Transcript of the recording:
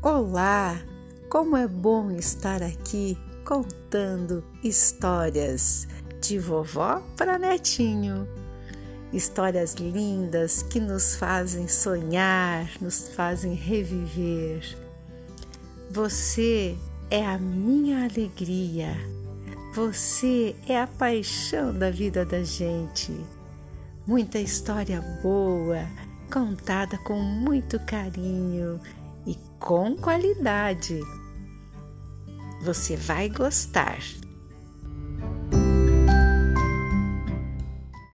Olá! Como é bom estar aqui contando histórias de vovó para netinho. Histórias lindas que nos fazem sonhar, nos fazem reviver. Você é a minha alegria. Você é a paixão da vida da gente. Muita história boa, contada com muito carinho e com qualidade. Você vai gostar.